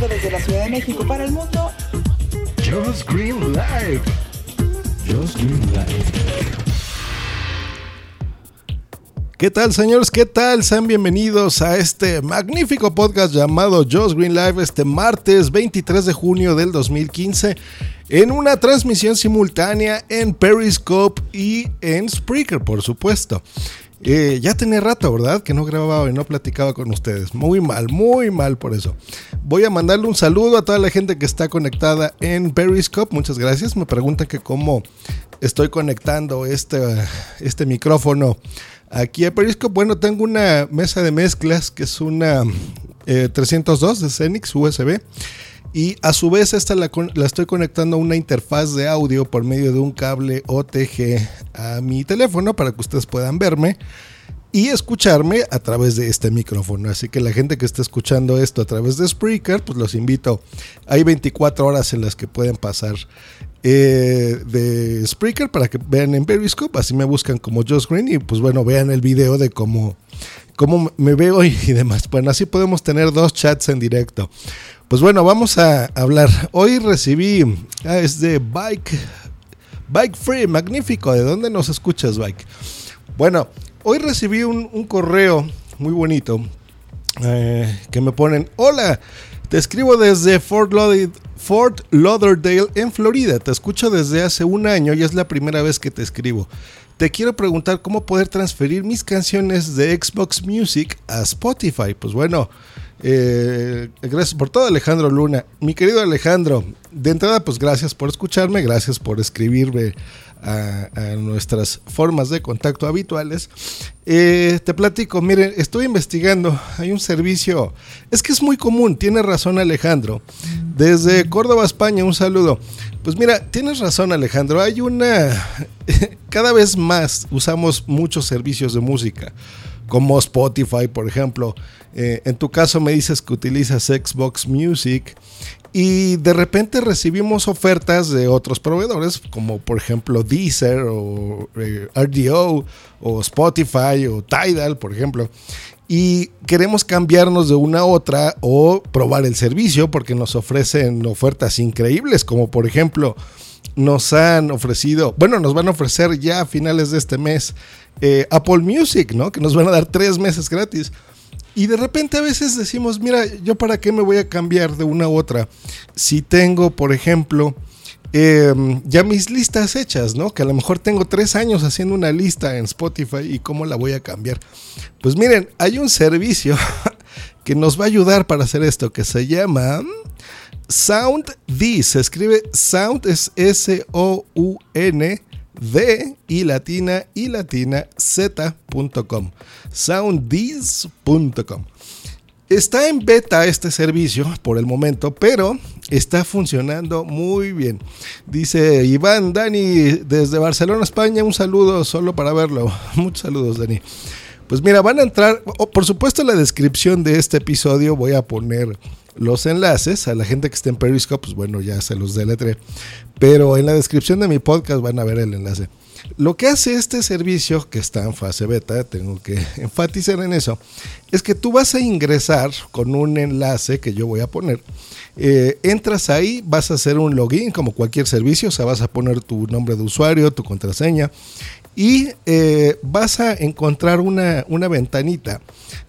Desde la Ciudad de México para el mundo. Just Green Live. Just Green Live. ¿Qué tal, señores? ¿Qué tal? Sean bienvenidos a este magnífico podcast llamado Just Green Live este martes 23 de junio del 2015 en una transmisión simultánea en Periscope y en Spreaker, por supuesto. Eh, ya tenía rato, ¿verdad? Que no grababa y no platicaba con ustedes. Muy mal, muy mal por eso. Voy a mandarle un saludo a toda la gente que está conectada en Periscope. Muchas gracias. Me preguntan que cómo estoy conectando este, este micrófono aquí a Periscope. Bueno, tengo una mesa de mezclas que es una eh, 302 de Xenix USB. Y a su vez esta la, estoy conectando a una interfaz de audio por medio de un cable OTG a mi teléfono para que ustedes puedan verme y escucharme a través de este micrófono. Así que la gente que está escuchando esto a través de Spreaker, pues los invito. Hay 24 horas en las que pueden pasar eh, de Spreaker para que vean en Periscope. Así me buscan como Josh Green y pues bueno, vean el video de cómo, cómo me veo y demás. Bueno, así podemos tener dos chats en directo. Pues bueno, vamos a hablar. Hoy recibí, ah, es de Bike, Bike Free, magnífico. ¿De dónde nos escuchas, Bike? Bueno, hoy recibí un, correo muy bonito eh, que me ponen, hola, te escribo desde Fort, Lauderdale, Fort Lauderdale en Florida. Te escucho desde hace un año y es la primera vez que te escribo. Te quiero preguntar cómo poder transferir mis canciones de Xbox Music a Spotify. Pues bueno, eh, gracias por todo Alejandro Luna. Mi querido Alejandro, de entrada pues gracias por escucharme, gracias por escribirme a, nuestras formas de contacto habituales. Eh, te platico, miren, estoy investigando, hay un servicio, es que es muy común, tiene razón Alejandro. Desde Córdoba, España, un saludo. Pues mira, tienes razón Alejandro, hay una, cada vez más usamos muchos servicios de música como Spotify, por ejemplo. Eh, en tu caso me dices que utilizas Xbox Music y de repente recibimos ofertas de otros proveedores, como por ejemplo Deezer o eh, RDO o Spotify o Tidal, por ejemplo. Y queremos cambiarnos de una a otra o probar el servicio porque nos ofrecen ofertas increíbles, como por ejemplo nos han ofrecido, bueno, nos van a ofrecer ya a finales de este mes eh, Apple Music, ¿no? Que nos van a dar tres meses gratis. Y de repente a veces decimos, mira, yo para qué me voy a cambiar de una u otra si tengo, por ejemplo, eh, ya mis listas hechas, ¿no? Que a lo mejor tengo tres años haciendo una lista en Spotify y cómo la voy a cambiar. Pues miren, hay un servicio que nos va a ayudar para hacer esto que se llama Sound. Se escribe Sound es S-O-U-N. D y latina y latina z.com sounddiz.com Está en beta este servicio por el momento, pero está funcionando muy bien. Dice Iván Dani desde Barcelona, España, un saludo solo para verlo. Muchos saludos, Dani. Pues mira, van a entrar, por supuesto en la descripción de este episodio voy a poner los enlaces a la gente que esté en Periscope, pues bueno, ya se los deletré. Pero en la descripción de mi podcast van a ver el enlace. Lo que hace este servicio, que está en fase beta, tengo que enfatizar en eso, es que tú vas a ingresar con un enlace que yo voy a poner. Eh, entras ahí, vas a hacer un login como cualquier servicio, o sea, vas a poner tu nombre de usuario, tu contraseña y eh, vas a encontrar una, una, ventanita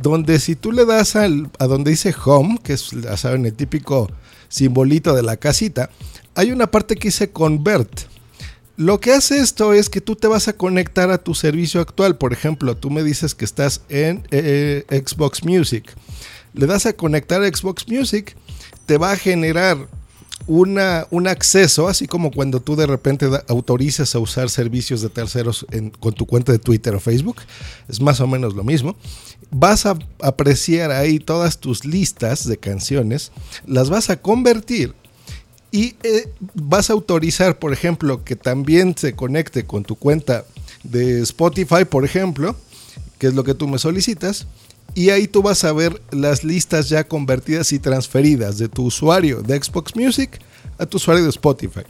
donde si tú le das al, a donde dice home, que es, ya saben, el típico simbolito de la casita, hay una parte que dice convert. Lo que hace esto es que tú te vas a conectar a tu servicio actual. Por ejemplo, tú me dices que estás en eh, Xbox Music. Le das a conectar a Xbox Music, te va a generar una, un acceso, así como cuando tú de repente autorizas a usar servicios de terceros en, con tu cuenta de Twitter o Facebook, es más o menos lo mismo. Vas a apreciar ahí todas tus listas de canciones, las vas a convertir y eh, vas a autorizar, por ejemplo, que también se conecte con tu cuenta de Spotify, por ejemplo, que es lo que tú me solicitas. Y ahí tú vas a ver las listas ya convertidas y transferidas de tu usuario de Xbox Music a tu usuario de Spotify.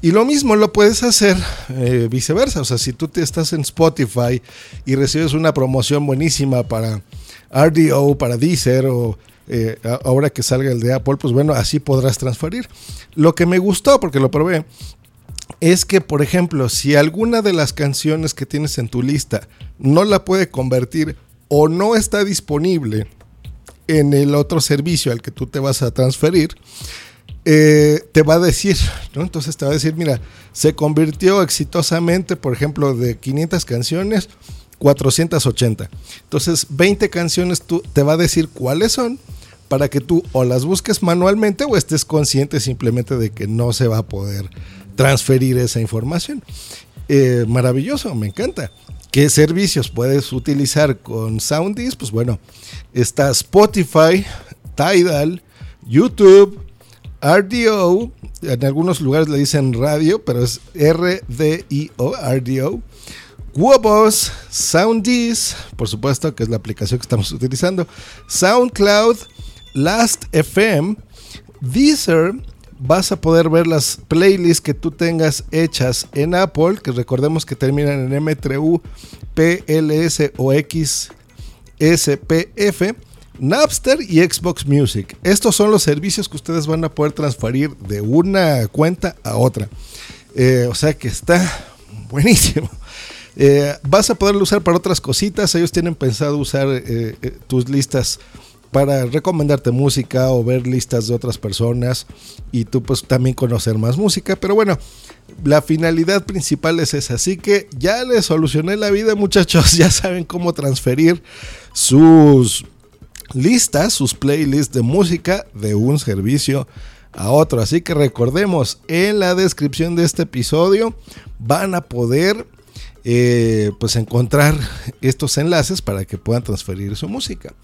Y lo mismo lo puedes hacer eh, viceversa. O sea, si tú te estás en Spotify y recibes una promoción buenísima para RDO, para Deezer o eh, ahora que salga el de Apple, pues bueno, así podrás transferir. Lo que me gustó, porque lo probé, es que, por ejemplo, si alguna de las canciones que tienes en tu lista no la puede convertir o no está disponible en el otro servicio al que tú te vas a transferir, eh, te va a decir. Entonces te va a decir, mira, se convirtió exitosamente, por ejemplo, de 500 canciones, 480. Entonces, 20 canciones tú, te va a decir cuáles son para que tú o las busques manualmente o estés consciente simplemente de que no se va a poder transferir esa información. Eh, maravilloso, me encanta. ¿Qué servicios puedes utilizar con Soundis? Pues bueno, está Spotify, Tidal, YouTube, RDO, en algunos lugares le dicen radio, pero es R-D-I-O, RDO. Wobos, Soundis, por supuesto que es la aplicación que estamos utilizando, SoundCloud, Last.fm, Deezer, vas a poder ver las playlists que tú tengas hechas en Apple, que recordemos que terminan en M3U, PLS o XSPF, Napster y Xbox Music. Estos son los servicios que ustedes van a poder transferir de una cuenta a otra. Eh, o sea que está buenísimo. Eh, vas a poderlo usar para otras cositas. Ellos tienen pensado usar eh, tus listas para recomendarte música o ver listas de otras personas y tú pues también conocer más música. Pero bueno, la finalidad principal es esa. Así que ya les solucioné la vida muchachos. Ya saben cómo transferir sus listas, sus playlists de música de un servicio a otro. Así que recordemos, en la descripción de este episodio van a poder eh, pues encontrar estos enlaces para que puedan transferir su música.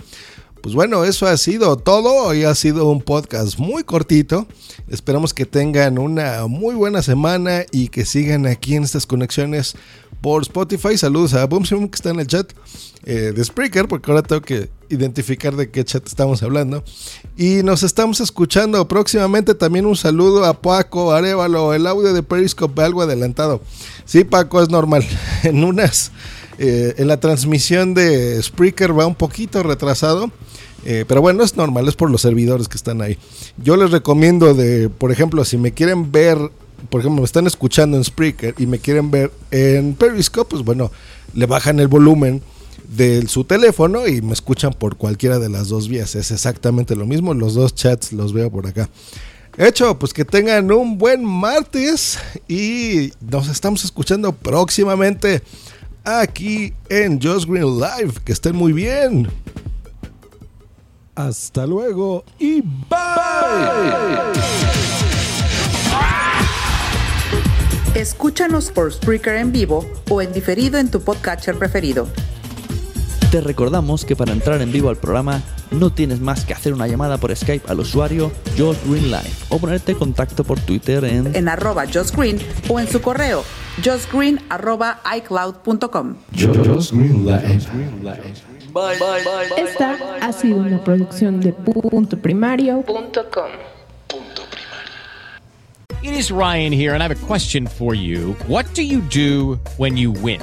Pues bueno, eso ha sido todo. Hoy ha sido un podcast muy cortito. Esperamos que tengan una muy buena semana y que sigan aquí en estas conexiones por Spotify. Saludos a Boom que está en el chat eh, de Spreaker, porque ahora tengo que identificar de qué chat estamos hablando. Y nos estamos escuchando próximamente. También un saludo a Paco Arevalo. El audio de Periscope algo adelantado. Sí, Paco, es normal. En unas. Eh, en la transmisión de Spreaker va un poquito retrasado. Eh, pero bueno, es normal, es por los servidores que están ahí. Yo les recomiendo de, por ejemplo, si me quieren ver, por ejemplo, me están escuchando en Spreaker y me quieren ver en Periscope, pues bueno, le bajan el volumen de su teléfono y me escuchan por cualquiera de las dos vías. Es exactamente lo mismo, los dos chats los veo por acá. Hecho, pues que tengan un buen martes y nos estamos escuchando próximamente aquí en Just Green Live. Que estén muy bien. Hasta luego y bye. Escúchanos por Spreaker en vivo o en diferido en tu podcatcher preferido. Te recordamos que para entrar en vivo al programa no tienes más que hacer una llamada por Skype al usuario Josh Green Live o ponerte en contacto por Twitter en, en arroba Josh Green o en su correo josgreen arroba icloud.com. Esta ha sido una producción de punto primario.com. It is Ryan here, and I have a question for you. What do you do when you win?